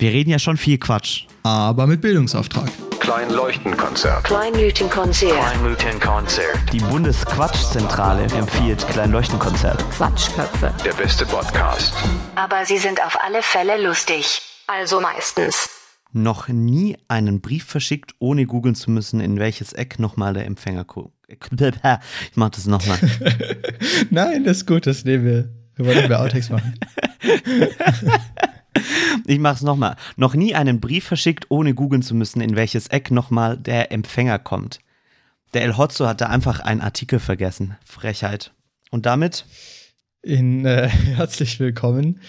Wir reden ja schon viel Quatsch. Aber mit Bildungsauftrag. Kleinleuchtenkonzert. Kleinleuchtenkonzert. Kleinleuchtenkonzert. Die Bundesquatschzentrale empfiehlt Kleinleuchtenkonzert. Quatschköpfe. Der beste Podcast. Aber sie sind auf alle Fälle lustig. Also meistens. Noch nie einen Brief verschickt, ohne googeln zu müssen, in welches Eck nochmal der Empfänger guckt. Ich mach das nochmal. Nein, das ist gut, das nehmen wir. Wir wollen mehr Outtakes machen. Ich mach's nochmal. Noch nie einen Brief verschickt, ohne googeln zu müssen, in welches Eck nochmal der Empfänger kommt. Der El Hotzo hatte einfach einen Artikel vergessen. Frechheit. Und damit In, äh, herzlich willkommen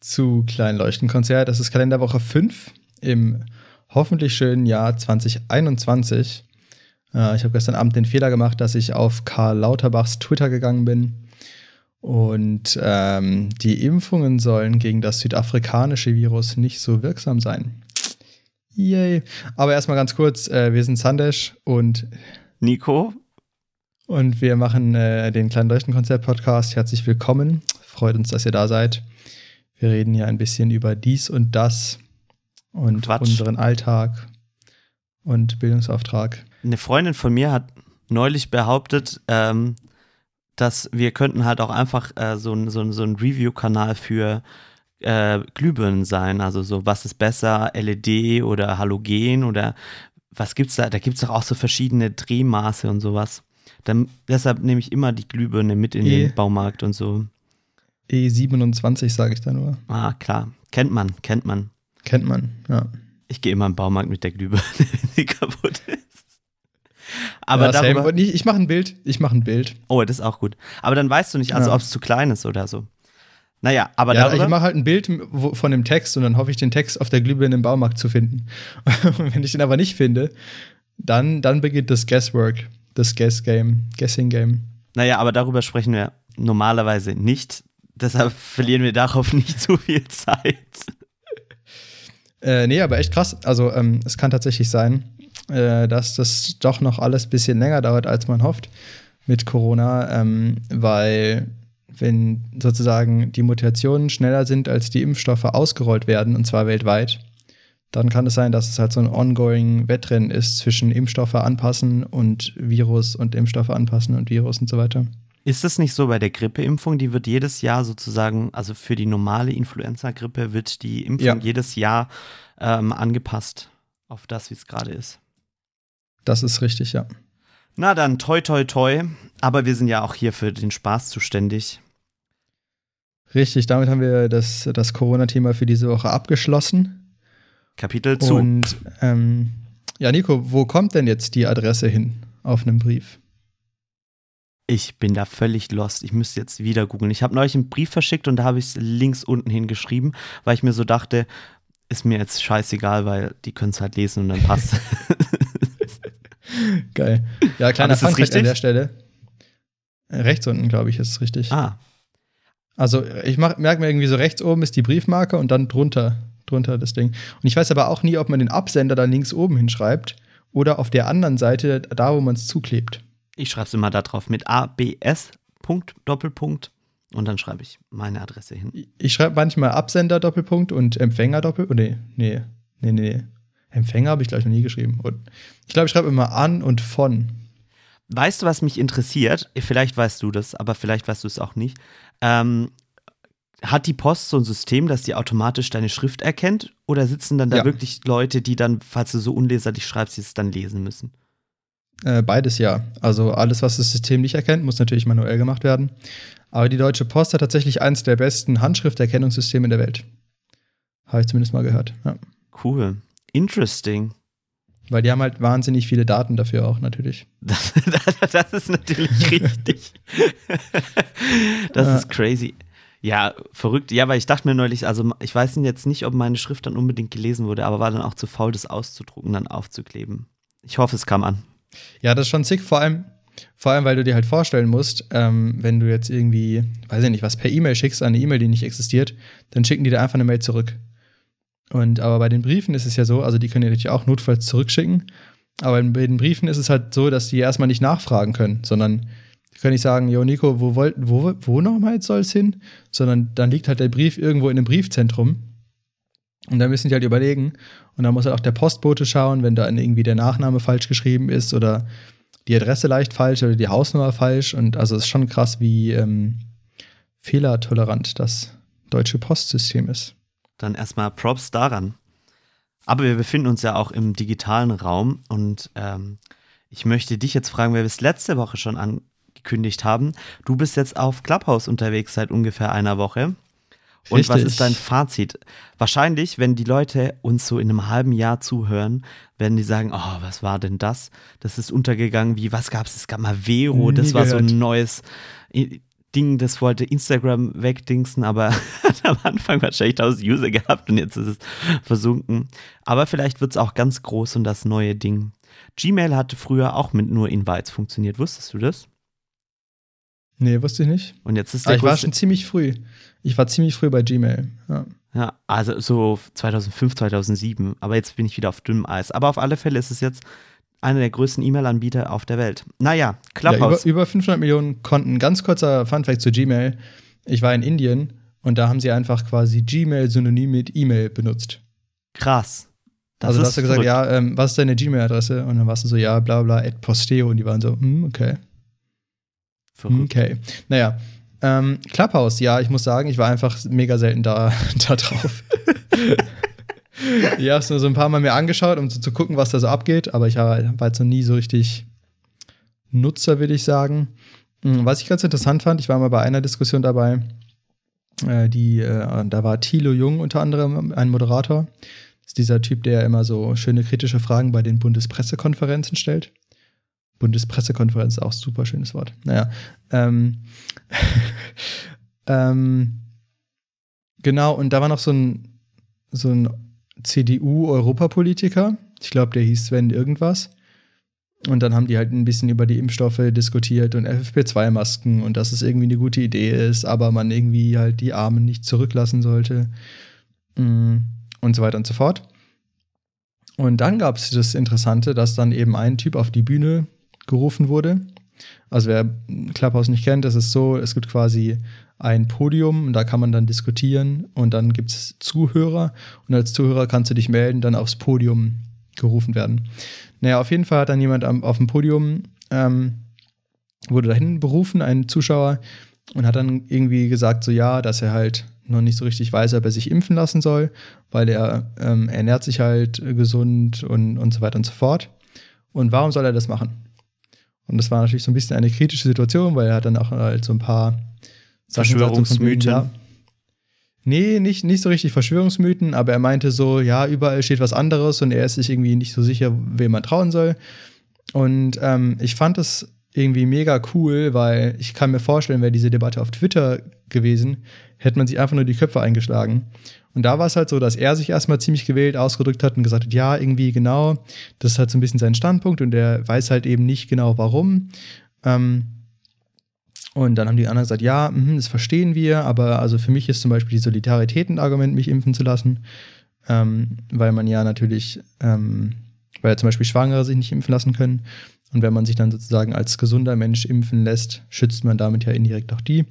zu Kleinen Leuchtenkonzert. Das ist Kalenderwoche 5 im hoffentlich schönen Jahr 2021. Äh, ich habe gestern Abend den Fehler gemacht, dass ich auf Karl Lauterbachs Twitter gegangen bin. Und ähm, die Impfungen sollen gegen das südafrikanische Virus nicht so wirksam sein. Yay. Aber erstmal ganz kurz, äh, wir sind Sandesh und Nico. und wir machen äh, den kleinen Leuchtenkonzert-Podcast. Herzlich willkommen. Freut uns, dass ihr da seid. Wir reden hier ein bisschen über dies und das und Quatsch. unseren Alltag und Bildungsauftrag. Eine Freundin von mir hat neulich behauptet, ähm, dass wir könnten halt auch einfach äh, so ein, so so ein Review-Kanal für äh, Glühbirnen sein. Also so, was ist besser, LED oder Halogen oder was gibt's da? Da gibt's doch auch so verschiedene Drehmaße und sowas. Dann, deshalb nehme ich immer die Glühbirne mit in Eh. den Baumarkt und so. E27 sage ich da nur. Ah, klar. Kennt man, kennt man. Kennt man, ja. Ich gehe immer im Baumarkt mit der Glühbirne, wenn sie kaputt. Aber ja, darüber, ich, ich mache ein Bild. Ich mache ein Bild. Oh, das ist auch gut. Aber dann weißt du nicht, also Ja. ob es zu klein ist oder so. Naja, aber ja, darüber, ich mache halt ein Bild von dem Text und dann hoffe ich, den Text auf der Glühbirne im Baumarkt zu finden. Wenn ich den aber nicht finde, dann, dann beginnt das Guesswork, das Guess-Game, Guessing-Game. naja, aber darüber sprechen wir normalerweise nicht. Deshalb verlieren wir darauf nicht zu viel Zeit. Äh, nee, aber echt krass. Also, ähm, es kann tatsächlich sein, äh, dass das doch noch alles ein bisschen länger dauert, als man hofft mit Corona, ähm, weil wenn sozusagen die Mutationen schneller sind, als die Impfstoffe ausgerollt werden, und zwar weltweit, dann kann es sein, dass es halt so ein ongoing Wettrennen ist zwischen Impfstoffe anpassen und Virus und Impfstoffe anpassen und Virus und so weiter. Ist es nicht so bei der Grippeimpfung? Die wird jedes Jahr sozusagen, also für die normale Influenza-Grippe wird die Impfung Ja. jedes Jahr ähm, angepasst auf das, wie es gerade ist. Das ist richtig, ja. Na dann, toi, toi, toi. Aber wir sind ja auch hier für den Spaß zuständig. Richtig, damit haben wir das, das Corona-Thema für diese Woche abgeschlossen. Kapitel zu. Und ähm, ja, Nico, wo kommt denn jetzt die Adresse hin auf einem Brief? Ich bin da völlig lost. Ich müsste jetzt wieder googeln. Ich habe neulich einen Brief verschickt und da habe ich es links unten hingeschrieben, weil ich mir so dachte, ist mir jetzt scheißegal, weil die können es halt lesen und dann passt. Geil. Ja, kleiner Funfact an der Stelle. Äh, Rechts unten, glaube ich, ist es richtig. ah, Also ich merke mir irgendwie so rechts oben ist die Briefmarke und dann drunter, drunter das Ding. Und ich weiß aber auch nie, ob man den Absender dann links oben hinschreibt oder auf der anderen Seite, da wo man es zuklebt. ich schreibe es immer da drauf mit ABS, Punkt, Doppelpunkt und dann schreibe ich meine Adresse hin. Ich schreibe manchmal Absender Doppelpunkt und Empfänger Doppelpunkt. Nee, nee, nee, nee. Empfänger habe ich gleich noch nie geschrieben. Und ich glaube, ich schreibe immer an und von. Weißt du, was mich interessiert? Vielleicht weißt du das, aber vielleicht weißt du es auch nicht. Ähm, hat die Post so ein System, dass die automatisch deine Schrift erkennt? Oder sitzen dann da Ja. wirklich Leute, die dann, falls du so unleserlich schreibst, die es dann lesen müssen? Äh, beides ja. Also alles, was das System nicht erkennt, muss natürlich manuell gemacht werden. Aber die Deutsche Post hat tatsächlich eins der besten Handschrifterkennungssysteme der Welt. Habe ich zumindest mal gehört. Ja. Cool. Interesting. Weil die haben halt wahnsinnig viele Daten dafür auch natürlich. Das, das ist natürlich richtig. das Ja. ist crazy. Ja, verrückt. Ja, weil ich dachte mir neulich, also ich weiß jetzt nicht, ob meine Schrift dann unbedingt gelesen wurde, aber war dann auch zu faul, das auszudrucken, dann aufzukleben. Ich hoffe, es kam an. Ja, das ist schon sick, vor allem, vor allem, weil du dir halt vorstellen musst, ähm, wenn du jetzt irgendwie, weiß ich nicht, was per E-Mail schickst, eine E-Mail, die nicht existiert, dann schicken die dir einfach eine Mail zurück. Und aber bei den Briefen ist es ja so, also die können dir natürlich auch notfalls zurückschicken, aber bei den Briefen ist es halt so, dass die erstmal nicht nachfragen können, sondern die können nicht sagen, jo Nico, wo wollt, wo, wo nochmal soll es hin? Sondern dann liegt halt der Brief irgendwo in einem Briefzentrum Und da müssen die halt überlegen. Und dann muss halt auch der Postbote schauen, wenn da irgendwie der Nachname falsch geschrieben ist oder die Adresse leicht falsch oder die Hausnummer falsch. Und also es ist schon krass, wie ähm, fehlertolerant das deutsche Postsystem ist. Dann erstmal Props daran. Aber wir befinden uns ja auch im digitalen Raum und ähm, ich möchte dich jetzt fragen, weil wir es letzte Woche schon angekündigt haben. Du bist jetzt auf Clubhouse unterwegs seit ungefähr einer Woche. Und was Richtig. ist dein Fazit? Wahrscheinlich, wenn die Leute uns so in einem halben Jahr zuhören, werden die sagen, oh, was war denn das? Das ist untergegangen wie, was gab's? Es gab mal Vero, das war so ein neues Ding, das wollte Instagram wegdingsen, aber hat am Anfang wahrscheinlich 1000 User gehabt und jetzt ist es versunken. Aber vielleicht wird es auch ganz groß und das neue Ding. Gmail hatte früher auch mit nur Invites funktioniert, wusstest du das? Nee, wusste ich nicht. Und jetzt ist Aber der ich war schon ziemlich früh. Ich war ziemlich früh bei Gmail. Ja. Ja, also so 2005, 2007. Aber jetzt bin ich wieder auf dünnem Eis. Aber auf alle Fälle ist es jetzt einer der größten E-Mail-Anbieter auf der Welt. Naja, Ja, über, Clubhouse. über 500 Millionen Konten. Ganz kurzer Funfact zu Gmail. Ich war in Indien und da haben sie einfach quasi Gmail synonym mit E-Mail benutzt. krass. Das also da hast du gesagt, verrückt. ja, ähm, was ist deine Gmail-Adresse? Und dann warst du so, ja, bla bla, at posteo. Und die waren so, hm, okay. Hm, Verrückt. Okay. Naja. Ähm, Clubhouse, ja, ich muss sagen, ich war einfach mega selten da, da drauf. Ich habe es nur so ein paar Mal mir angeschaut, um so zu gucken, was da so abgeht, aber ich war, jetzt noch nie so richtig Nutzer, würde ich sagen. Hm, Was ich ganz interessant fand, ich war mal bei einer Diskussion dabei, äh, die, äh, da war Thilo Jung unter anderem ein Moderator. Das ist dieser Typ, der immer so schöne kritische Fragen bei den Bundespressekonferenzen stellt. Bundespressekonferenz ist auch super schönes Wort. Naja. Ähm, ähm, genau, und da war noch so ein, so ein CDU-Europapolitiker. Ich glaube, der hieß Sven irgendwas. Und dann haben die halt ein bisschen über die Impfstoffe diskutiert und FFP2-Masken und dass es irgendwie eine gute Idee ist, aber man irgendwie halt die Armen nicht zurücklassen sollte. Mm, Und so weiter und so fort. Und dann gab es das Interessante, dass dann eben ein Typ auf die Bühne gerufen wurde. Also wer Clubhouse nicht kennt, das ist so, es gibt quasi ein Podium und da kann man dann diskutieren und dann gibt es Zuhörer und als Zuhörer kannst du dich melden, dann aufs Podium gerufen werden. Naja, auf jeden Fall hat dann jemand am, auf dem Podium, ähm, wurde dahin berufen, ein Zuschauer, und hat dann irgendwie gesagt, so ja, dass er halt noch nicht so richtig weiß, ob er sich impfen lassen soll, weil er ähm, ernährt sich halt gesund und, und so weiter und so fort. Und warum soll er das machen? Und das war natürlich so ein bisschen eine kritische Situation, weil er hat dann auch halt so ein paar Sachen gesagt, so Verschwörungsmythen. ja, Nee, nicht, nicht so richtig Verschwörungsmythen, aber er meinte so, ja, überall steht was anderes und er ist sich irgendwie nicht so sicher, wem man trauen soll. Und ähm, ich fand das irgendwie mega cool, weil ich kann mir vorstellen, wäre diese Debatte auf Twitter gewesen, hätte man sich einfach nur die Köpfe eingeschlagen. Und da war es halt so, dass er sich erstmal ziemlich gewählt ausgedrückt hat und gesagt hat, ja, irgendwie genau, das ist halt so ein bisschen sein Standpunkt und er weiß halt eben nicht genau warum. Ähm, und dann haben die anderen gesagt, ja, mhm, das verstehen wir, aber also für mich ist zum Beispiel die Solidarität ein Argument, mich impfen zu lassen, ähm, weil man ja natürlich, ähm, weil zum Beispiel Schwangere sich nicht impfen lassen können. Und wenn man sich dann sozusagen als gesunder Mensch impfen lässt, schützt man damit ja indirekt auch die.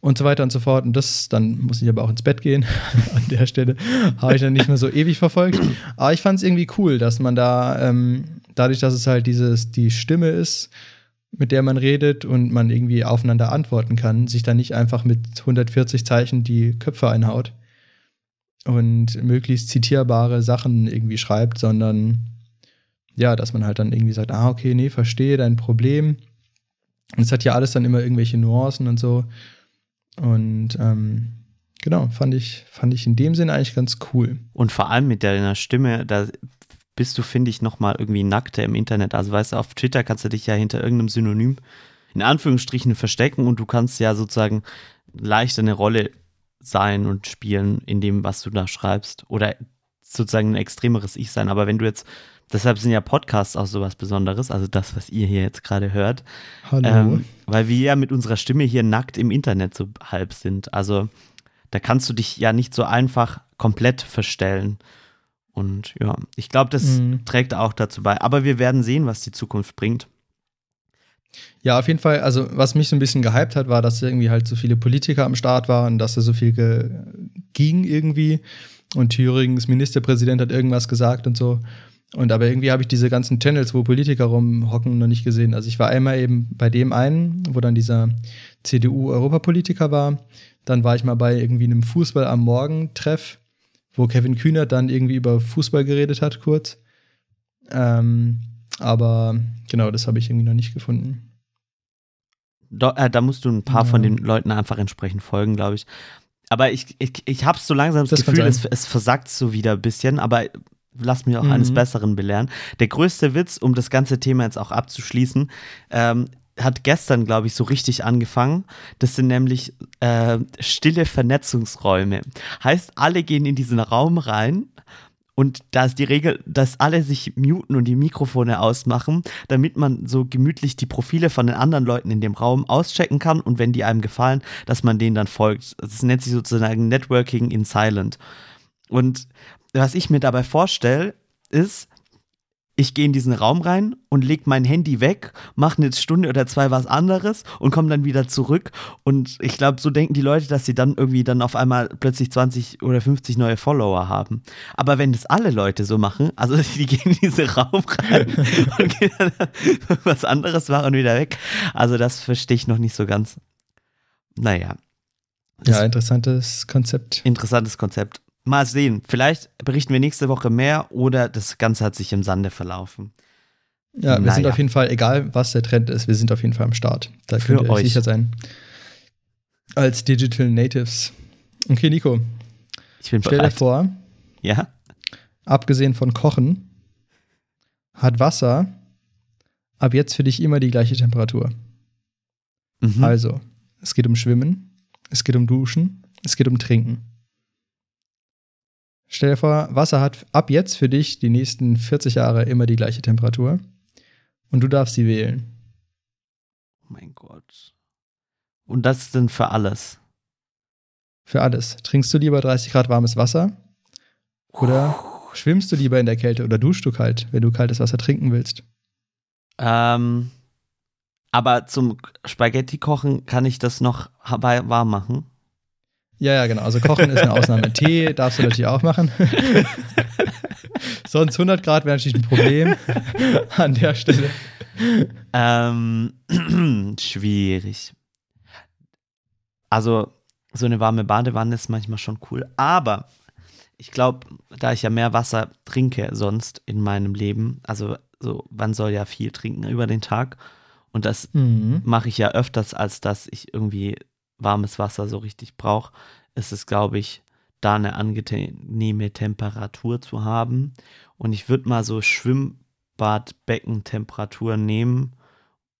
Und so weiter und so fort. Und das, dann muss ich aber auch ins Bett gehen. An der Stelle habe ich dann nicht mehr so ewig verfolgt. Aber ich fand es irgendwie cool, dass man da, ähm, dadurch, dass es halt dieses, die Stimme ist, mit der man redet und man irgendwie aufeinander antworten kann, sich dann nicht einfach mit 140 Zeichen die Köpfe einhaut und möglichst zitierbare Sachen irgendwie schreibt, sondern ja, dass man halt dann irgendwie sagt, ah, okay, nee, verstehe dein Problem. Und es hat ja alles dann immer irgendwelche Nuancen und so. Und ähm, genau, fand ich, fand ich in dem Sinne eigentlich ganz cool. Und vor allem mit deiner Stimme, da bist du, finde ich, nochmal irgendwie nackter im Internet. Also weißt du, auf Twitter kannst du dich ja hinter irgendeinem Synonym in Anführungsstrichen verstecken und du kannst ja sozusagen leicht eine Rolle sein und spielen in dem, was du da schreibst. Oder sozusagen ein extremeres Ich sein. Aber wenn du jetzt, deshalb sind ja Podcasts auch sowas Besonderes, also das, was ihr hier jetzt gerade hört, Hallo. ähm, weil wir ja mit unserer Stimme hier nackt im Internet so halb sind. Also da kannst du dich ja nicht so einfach komplett verstellen. Und ja, ich glaube, das Mhm. trägt auch dazu bei. Aber wir werden sehen, was die Zukunft bringt. Ja, auf jeden Fall, also was mich so ein bisschen gehypt hat, war, dass irgendwie halt so viele Politiker am Start waren dass da so viel ging irgendwie. und Thürings Ministerpräsident hat irgendwas gesagt und so. Und aber irgendwie habe ich diese ganzen Channels, wo Politiker rumhocken, noch nicht gesehen. Also ich war einmal eben bei dem einen, wo dann dieser CDU-Europapolitiker war. Dann war ich mal bei irgendwie einem Fußball am Morgen-Treff, wo Kevin Kühner dann irgendwie über Fußball geredet hat, kurz. Ähm, aber genau, das habe ich irgendwie noch nicht gefunden. Do, äh, da musst du ein paar Ja. von den Leuten einfach entsprechend folgen, glaube ich. Aber ich, ich, ich habe so langsam das, Das Gefühl, es, es versagt so wieder ein bisschen, aber lass mich auch eines Mhm. Besseren belehren. Der größte Witz, um das ganze Thema jetzt auch abzuschließen, ähm, hat gestern, glaube ich, so richtig angefangen. Das sind nämlich äh, stille Vernetzungsräume. Heißt, alle gehen in diesen Raum rein und da ist die Regel, dass alle sich muten und die Mikrofone ausmachen, damit man so gemütlich die Profile von den anderen Leuten in dem Raum auschecken kann und wenn die einem gefallen, dass man denen dann folgt. Das nennt sich sozusagen Networking in Silent. Und was ich mir dabei vorstelle, ist, ich gehe in diesen Raum rein und leg mein Handy weg, mache eine Stunde oder zwei was anderes und komme dann wieder zurück. Und ich glaube, so denken die Leute, dass sie dann irgendwie dann auf einmal plötzlich 20 oder 50 neue Follower haben. Aber wenn das alle Leute so machen, also die gehen in diesen Raum rein und gehen dann was anderes machen und wieder weg. Also das verstehe ich noch nicht so ganz. Naja, Ja, interessantes Konzept. interessantes Konzept. Mal sehen. Vielleicht berichten wir nächste Woche mehr oder das Ganze hat sich im Sande verlaufen. Ja, wir sind Naja. auf jeden Fall, egal was der Trend ist, wir sind auf jeden Fall am Start. Da Für könnt ihr euch sicher sein. Als Digital Natives. Okay, Nico, Ich bin stell dir bereit. vor, Ja? abgesehen von Kochen, hat Wasser ab jetzt für dich immer die gleiche Temperatur. Mhm. Also, es geht um Schwimmen, es geht um Duschen, es geht um Trinken. Stell dir vor, Wasser hat ab jetzt für dich die nächsten 40 Jahre immer die gleiche Temperatur und du darfst sie wählen. Oh mein Gott. Und das ist denn für alles. Für alles. Trinkst du lieber 30 Grad warmes Wasser oder schwimmst du lieber in der Kälte oder duschst du kalt, wenn du kaltes Wasser trinken willst? Ähm, aber zum Spaghetti kochen kann ich das noch warm machen. Ja, ja, genau. Also Kochen ist eine Ausnahme. Tee darfst du natürlich auch machen. Sonst 100 Grad wäre natürlich ein Problem an der Stelle. Ähm, schwierig. Also, so eine warme Badewanne ist manchmal schon cool. Aber ich glaube, da ich ja mehr Wasser trinke sonst in meinem Leben, also so, man soll ja viel trinken über den Tag. Und das Mhm. mache ich ja öfters, als dass ich irgendwie warmes Wasser so richtig brauche. Ist es, glaube ich, da eine angenehme Temperatur zu haben. Und ich würde mal so Schwimmbadbeckentemperatur nehmen.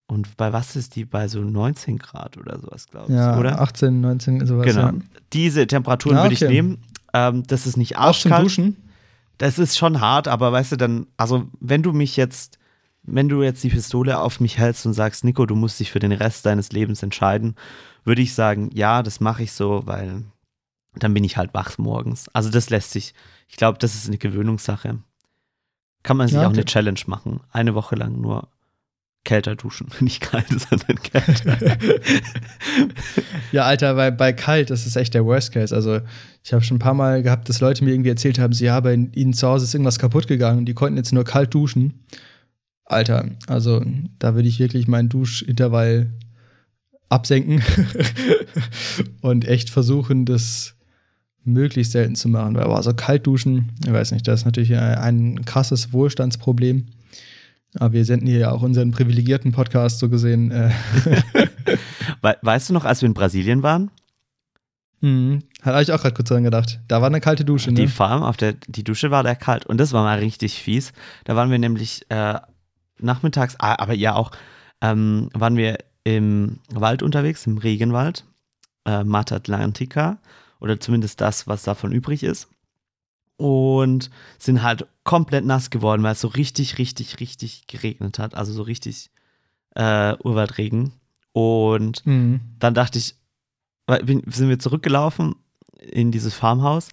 Und bei was ist die? Bei so 19 Grad oder sowas, glaube ich, Ja, oder? 18, 19, sowas. genau. Ja. Diese Temperaturen Ah, würde ich okay. nehmen. Ähm, das ist nicht Auch zum arschkalt. Duschen? Das ist schon hart, aber weißt du, dann, also wenn du mich jetzt, wenn du jetzt die Pistole auf mich hältst und sagst, Nico, du musst dich für den Rest deines Lebens entscheiden, würde ich sagen, ja, das mache ich so, weil dann bin ich halt wach morgens. Also das lässt sich, ich glaube, das ist eine Gewöhnungssache. Kann man sich Ja, auch eine. Challenge machen. Eine Woche lang nur kälter duschen. Nicht kalt, sondern kälter. Ja, Alter, bei, bei kalt, das ist echt der Worst Case. Also, ich habe schon ein paar Mal gehabt, dass Leute mir irgendwie erzählt haben, sie ja, bei ihnen zu Hause ist irgendwas kaputt gegangen und die konnten jetzt nur kalt duschen. Alter, also da würde ich wirklich meinen Duschintervall absenken und echt versuchen, das möglichst selten zu machen. Weil, aber so kalt duschen, ich weiß nicht, das ist natürlich ein, krasses Wohlstandsproblem. Aber wir senden hier ja auch unseren privilegierten Podcast so gesehen. Äh, We weißt du noch, als wir in Brasilien waren? Mhm. Hatte ich auch gerade kurz dran gedacht. Da war eine kalte Dusche, Die ne? Farm auf der, die Dusche war da kalt und das war mal richtig fies. Da waren wir nämlich äh, nachmittags, aber ja auch, ähm, waren wir im Wald unterwegs, im Regenwald, äh, Mata Atlantica oder zumindest das, was davon übrig ist. Und sind halt komplett nass geworden, weil es so richtig, richtig, richtig geregnet hat. Also so richtig äh, Urwaldregen. Und Mhm. dann dachte ich, bin, sind wir zurückgelaufen in dieses Farmhaus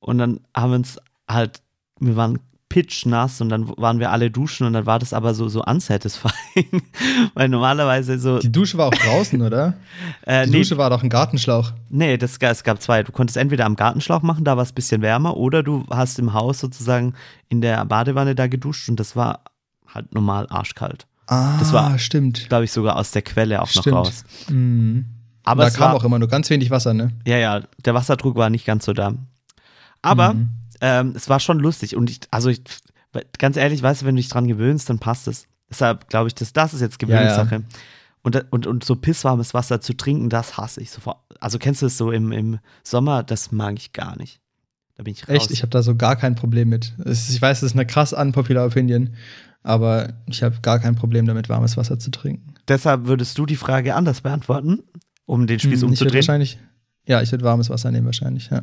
und dann haben wir uns halt, wir waren pitchnass und dann waren wir alle duschen und dann war das aber so, so unsatisfying. Weil normalerweise so. Die Dusche war auch draußen, oder? Äh, Die nee, Dusche war doch ein Gartenschlauch. nee das, es gab zwei. Du konntest entweder am Gartenschlauch machen, da war es ein bisschen wärmer, oder du hast im Haus sozusagen in der Badewanne da geduscht und das war halt normal arschkalt. Ah, Das war- stimmt. Glaube ich sogar aus der Quelle auch Stimmt. noch raus. Mhm. Aber da kam war, auch immer nur ganz wenig Wasser, ne? Ja, ja, der Wasserdruck war nicht ganz so da. Aber Mhm. Ähm, es war schon lustig und ich, also ich, ganz ehrlich, weißt du, wenn du dich dran gewöhnst, dann passt es. Deshalb glaube ich, dass das ist jetzt Ja, ja. Gewöhnungssache. Und, und, und so pisswarmes Wasser zu trinken, das hasse ich sofort. Also kennst du es so im, im Sommer, das mag ich gar nicht. Da bin ich raus. Echt, ich habe da so gar kein Problem mit. Ist, ich weiß, das ist eine krass unpopular Opinion, aber ich habe gar kein Problem damit, warmes Wasser zu trinken. Deshalb würdest du die Frage anders beantworten, um den Spieß Hm, ich würde umzudrehen. wahrscheinlich, ja, ich würde warmes Wasser nehmen wahrscheinlich, ja.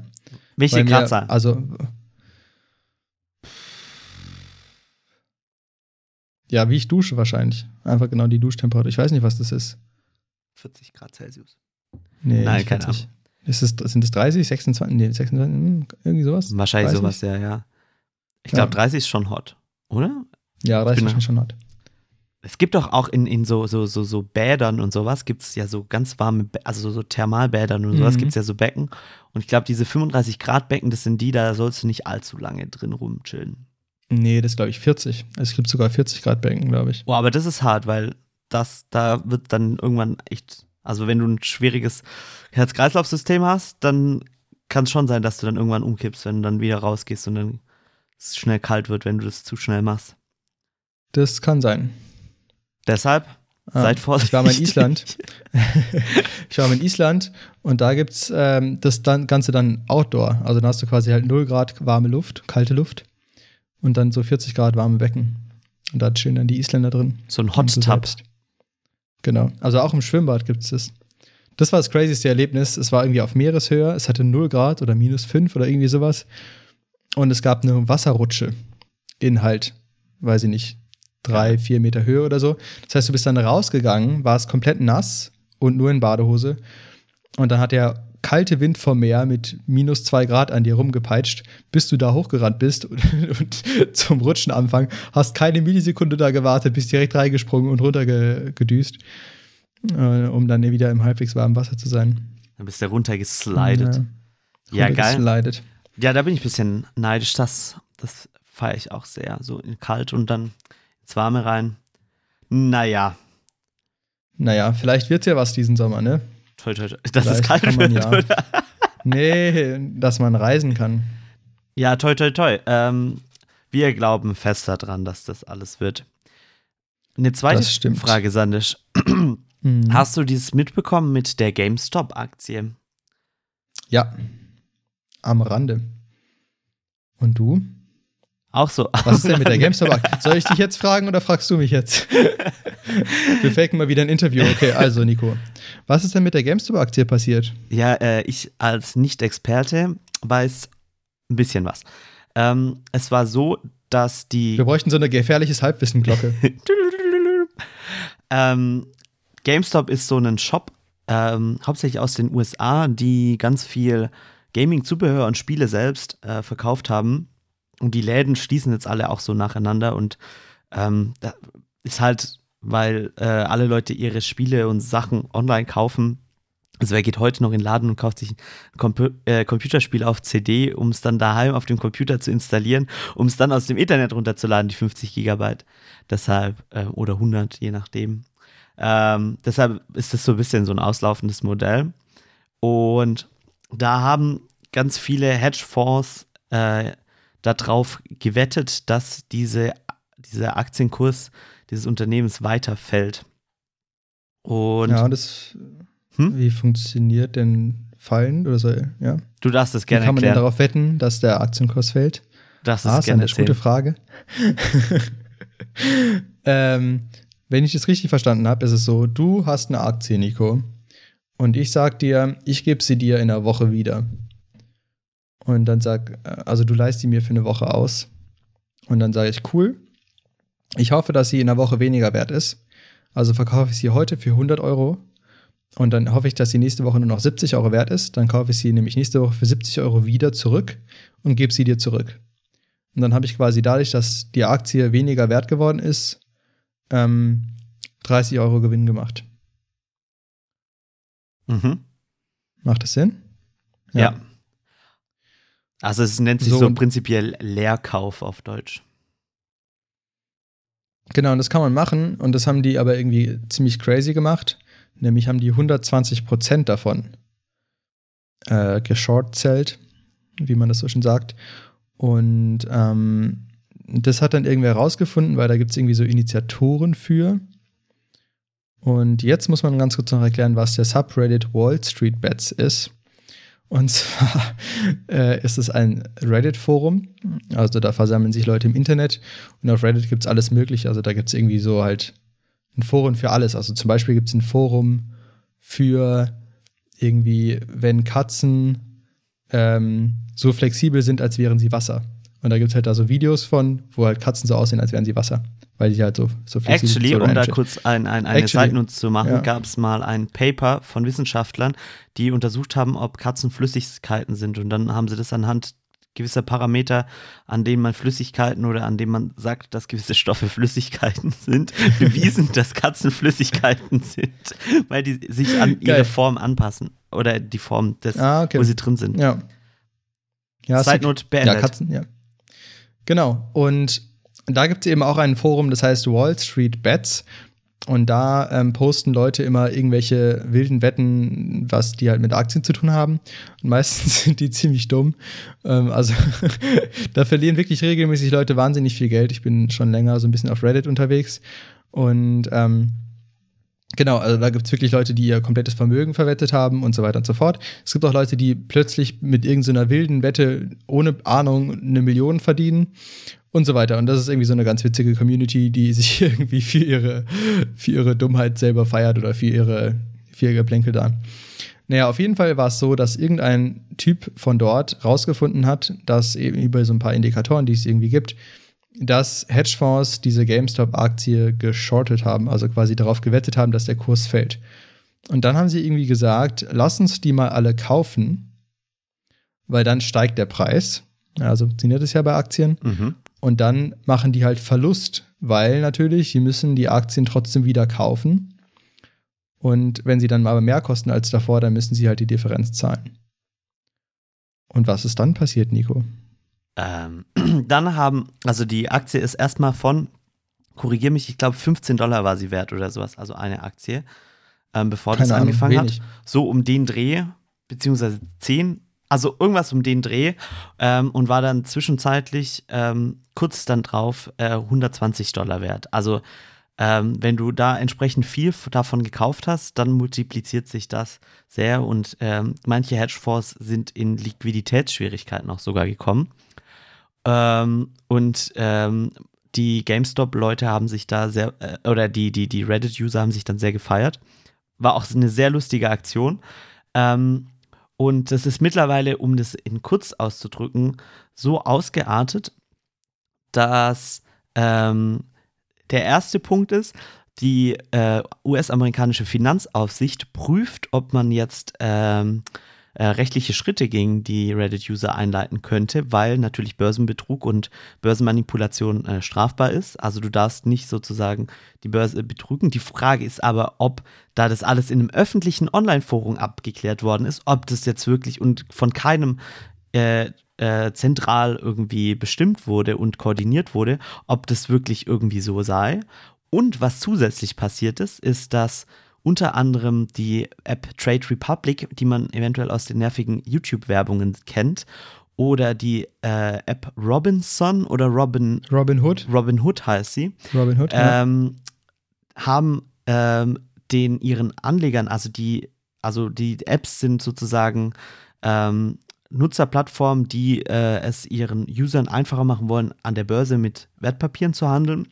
Welche Gradzahl? Also ja, wie ich dusche wahrscheinlich. Einfach genau die Duschtemperatur. Ich weiß nicht, was das ist. 40 Grad Celsius. Nee, Nein, keine 40. Ist es, sind es 30, 26? Nee, 26, hm, irgendwie sowas? Wahrscheinlich sowas, ja, ja. Ich Ja. glaube, 30 ist schon hot, oder? Ja, 30 Genau. ist schon hot. Es gibt doch auch in, in so, so, so, so Bädern und sowas, gibt es ja so ganz warme, also so, so Thermalbädern und sowas, Mhm. gibt es ja so Becken. Und ich glaube, diese 35 Grad Becken, das sind die, da sollst du nicht allzu lange drin rumchillen. Nee, das glaube ich, 40. Es gibt sogar 40 Grad Becken, glaube ich. Boah, aber das ist hart, weil das, da wird dann irgendwann echt, also wenn du ein schwieriges Herz-Kreislauf-System hast, dann kann es schon sein, dass du dann irgendwann umkippst, wenn du dann wieder rausgehst und dann es schnell kalt wird, wenn du das zu schnell machst. Das kann sein. Deshalb Ah, seid vorsichtig. Ich war mal in Island. ich war mal in Island und da gibt es ähm, das dann, Ganze dann Outdoor. Also da hast du quasi halt 0 Grad warme Luft, kalte Luft und dann so 40 Grad warme Becken. Und da chillen dann die Isländer drin. So ein Hot Tub. Genau. Also auch im Schwimmbad gibt es das. Das war das crazyste Erlebnis. Es war irgendwie auf Meereshöhe. Es hatte 0 Grad oder minus 5 oder irgendwie sowas. Und es gab eine Wasserrutsche in halt, weiß ich nicht, drei, vier Meter Höhe oder so. Das heißt, du bist dann rausgegangen, warst komplett nass und nur in Badehose. Und dann hat der kalte Wind vom Meer mit minus zwei Grad an dir rumgepeitscht, bis du da hochgerannt bist und, und zum Rutschen anfangen. Hast keine Millisekunde da gewartet, bist direkt reingesprungen und runtergedüst, äh, um dann wieder im halbwegs warmen Wasser zu sein. Dann bist du runtergeslidet. Ja, Ja, geil. Ja, da bin ich ein bisschen neidisch. Das, das feiere ich auch sehr. So in kalt und dann ins Warme rein. Naja, Naja, vielleicht wird's ja was diesen Sommer, ne? Toi, toi, toi. dass es Vielleicht kalt kann man wird. ja. Nee, dass man reisen kann. Ja, toi, toi, toi. Ähm, wir glauben fest daran, dass das alles wird. Eine zweite. Frage, Sandisch. Mhm. Hast du dieses mitbekommen mit der GameStop-Aktie? Ja. Am Rande. Und du? Auch so. Was ist denn mit der GameStop? Soll ich dich jetzt fragen oder fragst du mich jetzt? Wir faken mal wieder ein Interview. Okay, also Nico. Was ist denn mit der GameStop-Aktie passiert? Ja, äh, ich als Nicht-Experte weiß ein bisschen was. Ähm, es war so, dass die. Wir bräuchten so eine gefährliches Halbwissen-Glocke. ähm, GameStop ist so ein Shop, ähm, hauptsächlich aus den USA, die ganz viel Gaming-Zubehör und Spiele selbst äh, verkauft haben. Und die Läden schließen jetzt alle auch so nacheinander. Und ähm, ist halt, weil äh, alle Leute ihre Spiele und Sachen online kaufen. Also wer geht heute noch in den Laden und kauft sich ein Compu äh, Computerspiel auf CD, um es dann daheim auf dem Computer zu installieren, um es dann aus dem Internet runterzuladen, die 50 Gigabyte. Deshalb, äh, oder 100, je nachdem. Ähm, deshalb ist das so ein bisschen so ein auslaufendes Modell. Und da haben ganz viele Hedgefonds äh, darauf gewettet, dass diese, dieser Aktienkurs dieses Unternehmens weiterfällt. Und ja, das. Hm? Wie funktioniert denn Fallen oder so? Ja. du darfst es Wie gerne kann man denn darauf wetten, dass der Aktienkurs fällt? Darfst Ah, ist gerne eine gute. Frage. ähm, wenn ich das richtig verstanden habe, ist es so, du hast eine Aktie, Nico, und ich sag dir, ich gebe sie dir in einer Woche wieder. Und dann sag, äh, also du leist die mir für eine Woche aus. Und dann sage ich, cool, ich hoffe, dass sie in einer Woche weniger wert ist. Also verkaufe ich sie heute für 100 Euro. Und dann hoffe ich, dass sie nächste Woche nur noch 70 Euro wert ist. Dann kaufe ich sie nämlich nächste Woche für 70 Euro wieder zurück und gebe sie dir zurück. Und dann habe ich quasi dadurch, dass die Aktie weniger wert geworden ist, ähm, 30 Euro Gewinn gemacht. Mhm. Macht das Sinn? Ja. Also es nennt sich So, so, prinzipiell Leerkauf auf Deutsch. Genau, und das kann man machen. Und das haben die aber irgendwie ziemlich crazy gemacht. Nämlich haben die 120 Prozent davon äh, geschortzelt, wie man das so schön sagt. Und ähm, das hat dann irgendwer rausgefunden, weil da gibt es irgendwie so Initiatoren für. Und jetzt muss man ganz kurz noch erklären, was der Subreddit Wall Street Bets ist. Und zwar äh, ist es ein Reddit-Forum. Also da versammeln sich Leute im Internet und auf Reddit gibt es alles Mögliche. Also da gibt es irgendwie so halt ein Forum für alles. Also zum Beispiel gibt es ein Forum für irgendwie, wenn Katzen ähm, so flexibel sind, als wären sie Wasser. Und da gibt es halt da so Videos von, wo halt Katzen so aussehen, als wären sie Wasser. Weil die halt so, so flexibel Actually, sind. um da kurz ein, ein, eine Actually, zu machen, ja. gab es mal ein Paper von Wissenschaftlern, die untersucht haben, ob Katzen Flüssigkeiten sind. Und dann haben sie das anhand gewisser Parameter, an denen man Flüssigkeiten oder an denen man sagt, dass gewisse Stoffe Flüssigkeiten sind, bewiesen, dass Katzen Flüssigkeiten sind, weil die sich an ihre Geil. Form anpassen. Oder die Form des, Ah, okay. wo sie drin sind. Ja. Ja. Note beendet. Ja, Katzen, ja. Genau. Und da gibt es eben auch ein Forum, das heißt Wall Street Bets. Und da ähm, posten Leute immer irgendwelche wilden Wetten, was die halt mit Aktien zu tun haben. Und meistens sind die ziemlich dumm. Ähm, also da verlieren wirklich regelmäßig Leute wahnsinnig viel Geld. Ich bin schon länger so ein bisschen auf Reddit unterwegs. Und ähm, Genau, also da gibt es wirklich Leute, die ihr komplettes Vermögen verwettet haben und so weiter und so fort. Es gibt auch Leute, die plötzlich mit irgendeiner wilden Wette ohne Ahnung eine Million verdienen und so weiter. Und das ist irgendwie so eine ganz witzige Community, die sich irgendwie für ihre, für ihre Dummheit selber feiert oder für ihre, für ihr Geplänkel da. Naja, auf jeden Fall war es so, dass irgendein Typ von dort rausgefunden hat, dass eben über so ein paar Indikatoren, die es irgendwie gibt, dass Hedgefonds diese GameStop-Aktie geschortet haben, also quasi darauf gewettet haben, dass der Kurs fällt. Und dann haben sie irgendwie gesagt, lass uns die mal alle kaufen, weil dann steigt der Preis. Ja, so funktioniert es ja bei Aktien. Mhm. Und dann machen die halt Verlust, weil natürlich, sie müssen die Aktien trotzdem wieder kaufen. Und wenn sie dann aber mehr kosten als davor, dann müssen sie halt die Differenz zahlen. Und was ist dann passiert, Nico? Ähm, dann haben, also die Aktie ist erstmal von, korrigier mich, ich glaube 15 Dollar war sie wert oder sowas, also eine Aktie, ähm, bevor das Keine Ahnung, angefangen wenig. hat. So um den Dreh, beziehungsweise 10, also irgendwas um den Dreh ähm, und war dann zwischenzeitlich ähm, kurz dann drauf äh, 120 Dollar wert. Also ähm, wenn du da entsprechend viel davon gekauft hast, dann multipliziert sich das sehr und ähm, manche Hedgefonds sind in Liquiditätsschwierigkeiten auch sogar gekommen. Ähm, und ähm, die GameStop-Leute haben sich da sehr, äh, oder die, die, die Reddit-User haben sich dann sehr gefeiert. War auch eine sehr lustige Aktion. Ähm, und das ist mittlerweile, um das in kurz auszudrücken, so ausgeartet, dass ähm, der erste Punkt ist, die äh, US-amerikanische Finanzaufsicht prüft, ob man jetzt ähm, äh, rechtliche Schritte gegen die Reddit-User einleiten könnte, weil natürlich Börsenbetrug und Börsenmanipulation äh, strafbar ist. Also du darfst nicht sozusagen die Börse betrügen. Die Frage ist aber, ob, da das alles in einem öffentlichen Online-Forum abgeklärt worden ist, ob das jetzt wirklich und von keinem äh, äh, zentral irgendwie bestimmt wurde und koordiniert wurde, ob das wirklich irgendwie so sei. Und was zusätzlich passiert ist, ist, dass unter anderem die App Trade Republic, die man eventuell aus den nervigen YouTube-Werbungen kennt, oder die äh, App Robinson oder Robin, Robin Hood. Robin Hood heißt sie, Robin Hood. ja. ähm, haben ähm, den ihren Anlegern, also die, also die Apps sind sozusagen ähm, Nutzerplattformen, die äh, es ihren Usern einfacher machen wollen, an der Börse mit Wertpapieren zu handeln.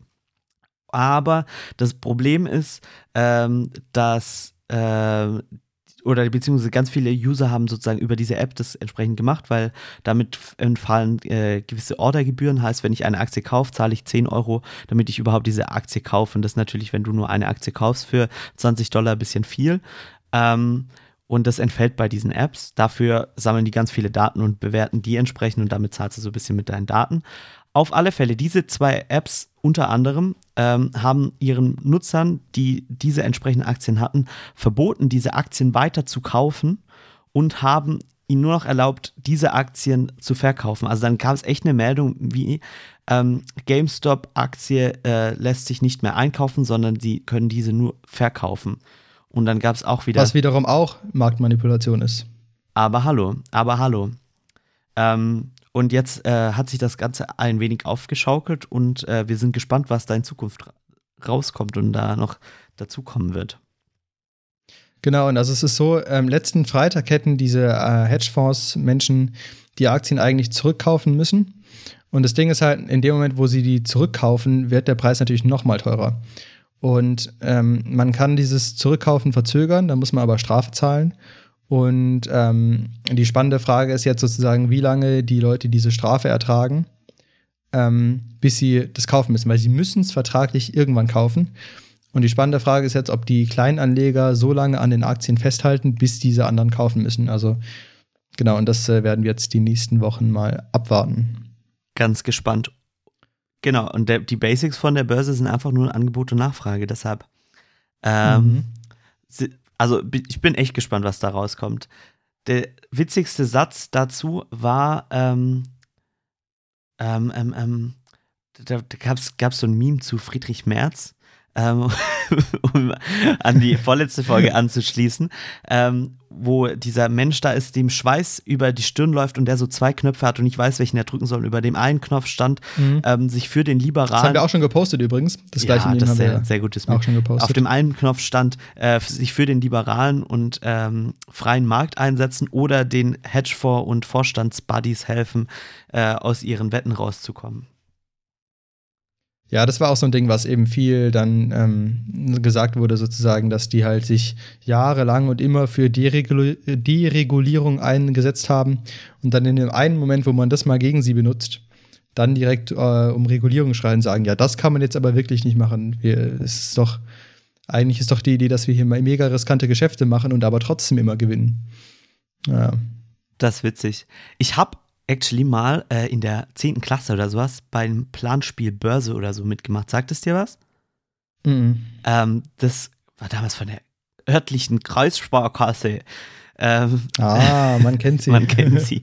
Aber das Problem ist, ähm, dass äh, oder beziehungsweise ganz viele User haben sozusagen über diese App das entsprechend gemacht, weil damit entfallen äh, gewisse Ordergebühren. Heißt, wenn ich eine Aktie kaufe, zahle ich 10 Euro, damit ich überhaupt diese Aktie kaufe. Und das ist natürlich, wenn du nur eine Aktie kaufst, für 20 Dollar ein bisschen viel. Ähm, und das entfällt bei diesen Apps. Dafür sammeln die ganz viele Daten und bewerten die entsprechend und damit zahlst du so ein bisschen mit deinen Daten. Auf alle Fälle, diese zwei Apps unter anderem ähm, haben ihren Nutzern, die diese entsprechenden Aktien hatten, verboten, diese Aktien weiter zu kaufen und haben ihnen nur noch erlaubt, diese Aktien zu verkaufen. Also dann gab es echt eine Meldung wie ähm, GameStop-Aktie äh, lässt sich nicht mehr einkaufen, sondern sie können diese nur verkaufen. Und dann gab es auch wieder. Was wiederum auch Marktmanipulation ist. Aber hallo, aber hallo. Ähm, und jetzt äh, hat sich das Ganze ein wenig aufgeschaukelt und äh, wir sind gespannt, was da in Zukunft ra rauskommt und da noch dazukommen wird. Genau, und also es ist so, ähm, letzten Freitag hätten diese äh, Hedgefonds-Menschen die Aktien eigentlich zurückkaufen müssen. Und das Ding ist halt, in dem Moment, wo sie die zurückkaufen, wird der Preis natürlich noch mal teurer. Und ähm, man kann dieses Zurückkaufen verzögern, da muss man aber Strafe zahlen. Und ähm, die spannende Frage ist jetzt sozusagen, wie lange die Leute diese Strafe ertragen, ähm, bis sie das kaufen müssen, weil sie müssen es vertraglich irgendwann kaufen. Und die spannende Frage ist jetzt, ob die Kleinanleger so lange an den Aktien festhalten, bis diese anderen kaufen müssen. Also genau, und das äh, werden wir jetzt die nächsten Wochen mal abwarten. Ganz gespannt. Genau, und der, die Basics von der Börse sind einfach nur Angebot und Nachfrage. Deshalb, ähm, Mhm. also ich bin echt gespannt, was da rauskommt. Der witzigste Satz dazu war, ähm, ähm, ähm, ähm, da, da gab es so ein Meme zu Friedrich Merz, ähm, um an die vorletzte Folge anzuschließen, ähm, wo dieser Mensch da ist, dem Schweiß über die Stirn läuft und der so zwei Knöpfe hat und ich weiß, welchen er drücken soll. Und über dem einen Knopf stand, Mhm. ähm, sich für den Das haben liberalen wir auch schon gepostet übrigens. Das gleiche ja, das haben ist wir sehr, sehr gutes auch schon gepostet. Auf dem einen Knopf stand, äh, sich für den liberalen und ähm, freien Markt einsetzen oder den Hedgefonds- und Vorstandsbuddies helfen, äh, aus ihren Wetten rauszukommen. Ja, das war auch so ein Ding, was eben viel dann ähm, gesagt wurde, sozusagen, dass die halt sich jahrelang und immer für Deregul Deregulierung eingesetzt haben und dann in dem einen Moment, wo man das mal gegen sie benutzt, dann direkt äh, um Regulierung schreien sagen, ja, das kann man jetzt aber wirklich nicht machen. Wir, es ist doch, eigentlich ist doch die Idee, dass wir hier mal mega riskante Geschäfte machen und aber trotzdem immer gewinnen. Ja. Das ist witzig. Ich habe actually mal äh, in der 10. Klasse oder sowas beim Planspiel Börse oder so mitgemacht. Sagt es dir was? Mhm. Ähm, das war damals von der örtlichen Kreissparkasse. Ähm, Ah, man kennt sie. Man kennt sie.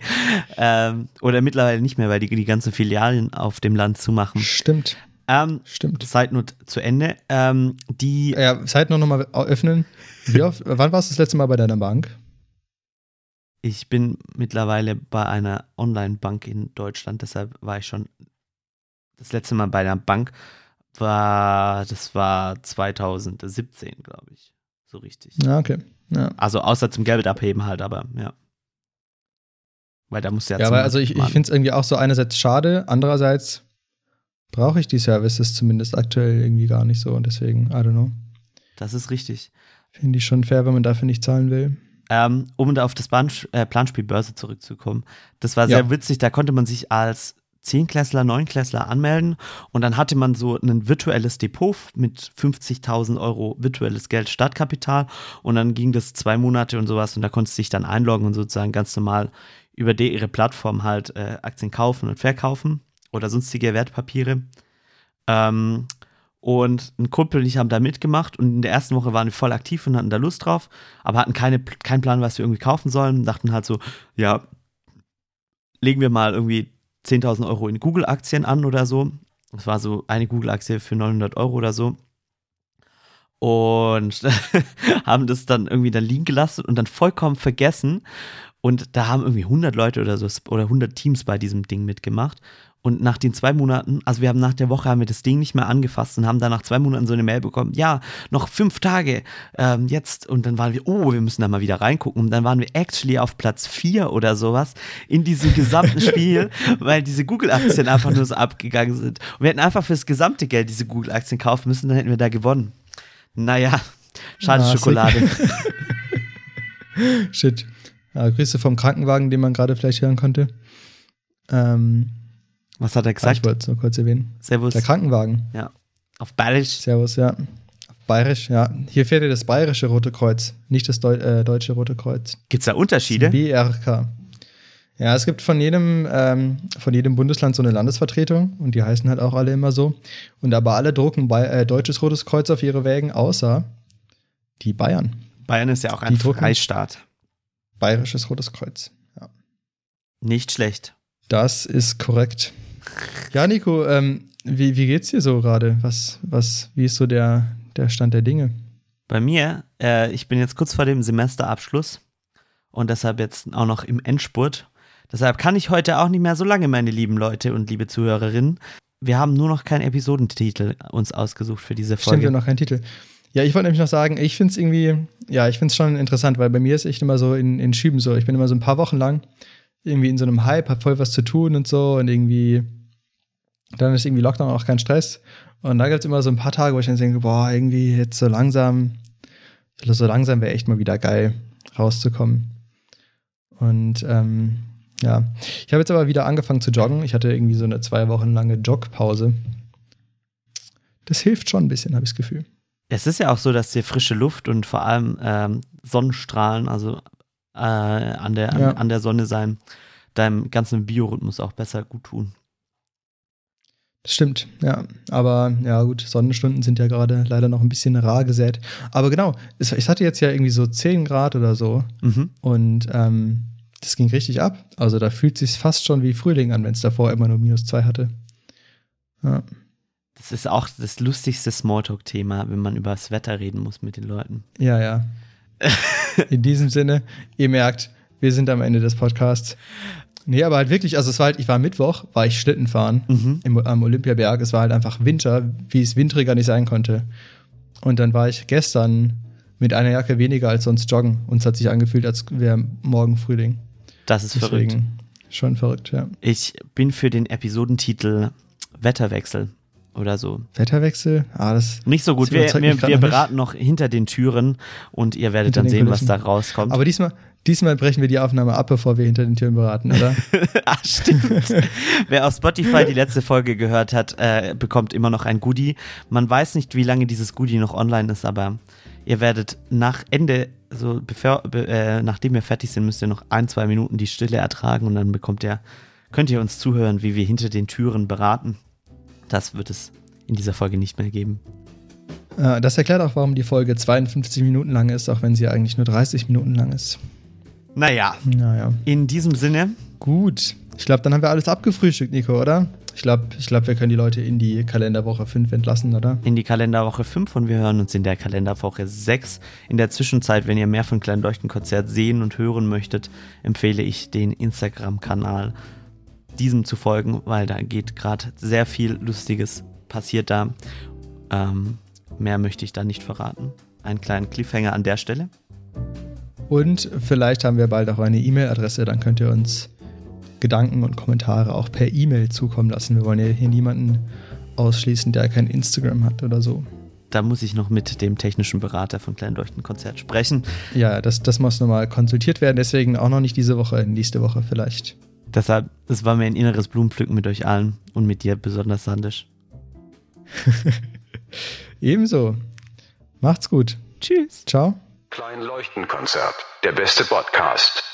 ähm, oder mittlerweile nicht mehr, weil die die ganzen Filialen auf dem Land zumachen. Stimmt, Ähm, stimmt. Zeitnot zu Ende. Ähm, die, Ja, Zeit noch mal öffnen. Wie oft, wann warst du das letzte Mal bei deiner Bank? Ich bin mittlerweile bei einer Online-Bank in Deutschland, deshalb war ich schon das letzte Mal bei einer Bank war, das war 2017, glaube ich. So richtig. Ja, okay. Ja, Also außer zum Geld abheben halt, aber ja. Weil da musst du ja ja aber also ich, ich finde es irgendwie auch so einerseits schade, andererseits brauche ich die Services zumindest aktuell irgendwie gar nicht so und deswegen, I don't know. Das ist richtig. Finde ich schon fair, wenn man dafür nicht zahlen will. Ähm, um da auf das Plan äh, Planspiel Börse zurückzukommen. Das war sehr Ja. witzig, da konnte man sich als Zehnklässler, Neunklässler anmelden und dann hatte man so ein virtuelles Depot mit 50.000 Euro virtuelles Geld Startkapital und dann ging das zwei Monate und sowas und da konntest du dich dann einloggen und sozusagen ganz normal über die, ihre Plattform halt äh, Aktien kaufen und verkaufen oder sonstige Wertpapiere. Ähm, und ein Kumpel und ich haben da mitgemacht und in der ersten Woche waren wir voll aktiv und hatten da Lust drauf, aber hatten keine, keinen Plan, was wir irgendwie kaufen sollen. Dachten halt so, ja, legen wir mal irgendwie 10.000 Euro in Google-Aktien an oder so. Das war so eine Google-Aktie für 900 Euro oder so. Und haben das dann irgendwie da liegen gelassen und dann vollkommen vergessen. Und da haben irgendwie 100 Leute oder so oder 100 Teams bei diesem Ding mitgemacht. Und nach den zwei Monaten, also wir haben nach der Woche haben wir das Ding nicht mehr angefasst und haben dann nach zwei Monaten so eine Mail bekommen, ja, noch fünf Tage ähm, jetzt. Und dann waren wir, oh, wir müssen da mal wieder reingucken. Und dann waren wir actually auf Platz vier oder sowas in diesem gesamten Spiel, weil diese Google-Aktien einfach nur so abgegangen sind. Und wir hätten einfach fürs gesamte Geld diese Google-Aktien kaufen müssen, dann hätten wir da gewonnen. Naja, schade Ah, Schokolade. Shit. Ja, Grüße vom Krankenwagen, den man gerade vielleicht hören konnte. Ähm, Was hat er ich gesagt? wollte es nur kurz erwähnen. Servus. Der Krankenwagen. Ja. Auf Bayerisch. Servus, ja. Bayerisch, ja. Hier fährt ja das bayerische Rote Kreuz, nicht das Deu äh, deutsche Rote Kreuz. Gibt es da Unterschiede? BRK. Ja, es gibt von jedem, ähm, von jedem Bundesland so eine Landesvertretung und die heißen halt auch alle immer so. Und aber alle drucken bei, äh, Deutsches Rotes Kreuz auf ihre Wägen, außer die Bayern. Bayern ist ja auch ein Die drucken- Freistaat. Bayerisches Rotes Kreuz. Ja. Nicht schlecht. Das ist korrekt. Ja, Nico, ähm, wie, wie geht's dir so gerade? Was, was, wie ist so der, der Stand der Dinge? Bei mir, äh, ich bin jetzt kurz vor dem Semesterabschluss und deshalb jetzt auch noch im Endspurt. Deshalb kann ich heute auch nicht mehr so lange, meine lieben Leute und liebe Zuhörerinnen. Wir haben nur noch keinen Episodentitel uns ausgesucht für diese Stimmt, wir Folge. haben noch keinen Titel. Ja, ich wollte nämlich noch sagen, ich finde es irgendwie, ja, ich finde es schon interessant, weil bei mir ist echt immer so in, in Schüben so. Ich bin immer so ein paar Wochen lang irgendwie in so einem Hype, hab voll was zu tun und so und irgendwie, dann ist irgendwie Lockdown auch kein Stress. Und da gibt es immer so ein paar Tage, wo ich dann denke, boah, irgendwie jetzt so langsam, so langsam wäre echt mal wieder geil, rauszukommen. Und ähm, ja, ich habe jetzt aber wieder angefangen zu joggen. Ich hatte irgendwie so eine zwei Wochen lange Jogpause. Das hilft schon ein bisschen, habe ich das Gefühl. Es ist ja auch so, dass dir frische Luft und vor allem ähm, Sonnenstrahlen, also äh, an, der, an, Ja. an der Sonne sein, deinem ganzen Biorhythmus auch besser gut tun. Das stimmt, ja. Aber ja, gut, Sonnenstunden sind ja gerade leider noch ein bisschen rar gesät. Aber genau, es, es hatte jetzt ja irgendwie so 10 Grad oder so Mhm. und ähm, das ging richtig ab. Also da fühlt sich fast schon wie Frühling an, wenn es davor immer nur minus 2 hatte. Ja. Das ist auch das lustigste Smalltalk-Thema, wenn man über das Wetter reden muss mit den Leuten. ja, ja. In diesem Sinne, ihr merkt, wir sind am Ende des Podcasts. Nee, aber halt wirklich, also es war halt, ich war Mittwoch, war ich Schlitten fahren Mhm. im, am Olympiaberg. Es war halt einfach Winter, wie es wintriger nicht sein konnte. Und dann war ich gestern mit einer Jacke weniger als sonst joggen. Und es hat sich angefühlt, als wäre morgen Frühling. Das ist verrückt. Deswegen schon verrückt, ja. Ich bin für den Episodentitel Wetterwechsel oder so. Wetterwechsel, ah, das. Nicht so gut. Wir, wir, wir beraten noch hinter den Türen und ihr werdet Hinter dann sehen, was Kulissen. da rauskommt. Aber diesmal, diesmal brechen wir die Aufnahme ab, bevor wir hinter den Türen beraten, oder? ah, stimmt. Wer auf Spotify die letzte Folge gehört hat, äh, bekommt immer noch ein Goodie. Man weiß nicht, wie lange dieses Goodie noch online ist, aber ihr werdet nach Ende, so bevor, be, äh, nachdem wir fertig sind, müsst ihr noch ein, zwei Minuten die Stille ertragen und dann bekommt ihr, könnt ihr uns zuhören, wie wir hinter den Türen beraten. Das wird es in dieser Folge nicht mehr geben. Äh, das erklärt auch, warum die Folge 52 Minuten lang ist, auch wenn sie eigentlich nur 30 Minuten lang ist. Naja, Naja. in diesem Sinne, Gut. Ich glaube, dann haben wir alles abgefrühstückt, Nico, oder? Ich glaube, ich glaub, wir können die Leute in die Kalenderwoche 5 entlassen, oder? in die Kalenderwoche 5 und wir hören uns in der Kalenderwoche 6. In der Zwischenzeit, wenn ihr mehr von Klein Leuchtenkonzert sehen und hören möchtet, empfehle ich den Instagram-Kanal diesem zu folgen, weil da geht gerade sehr viel Lustiges passiert da. Ähm, mehr möchte ich da nicht verraten. Einen kleinen Cliffhanger an der Stelle. Und vielleicht haben wir bald auch eine E-Mail-Adresse, dann könnt ihr uns Gedanken und Kommentare auch per E-Mail zukommen lassen. Wir wollen ja hier niemanden ausschließen, der kein Instagram hat oder so. Da muss ich noch mit dem technischen Berater von Klein Leuchtenkonzert sprechen. Ja, das, das muss nochmal konsultiert werden, deswegen auch noch nicht diese Woche, nächste Woche vielleicht. Deshalb, es war mir ein inneres Blumenpflücken mit euch allen und mit dir besonders, Sandisch. Ebenso. Macht's gut. Tschüss. Ciao. Klein Leuchtenkonzert. Der beste Podcast.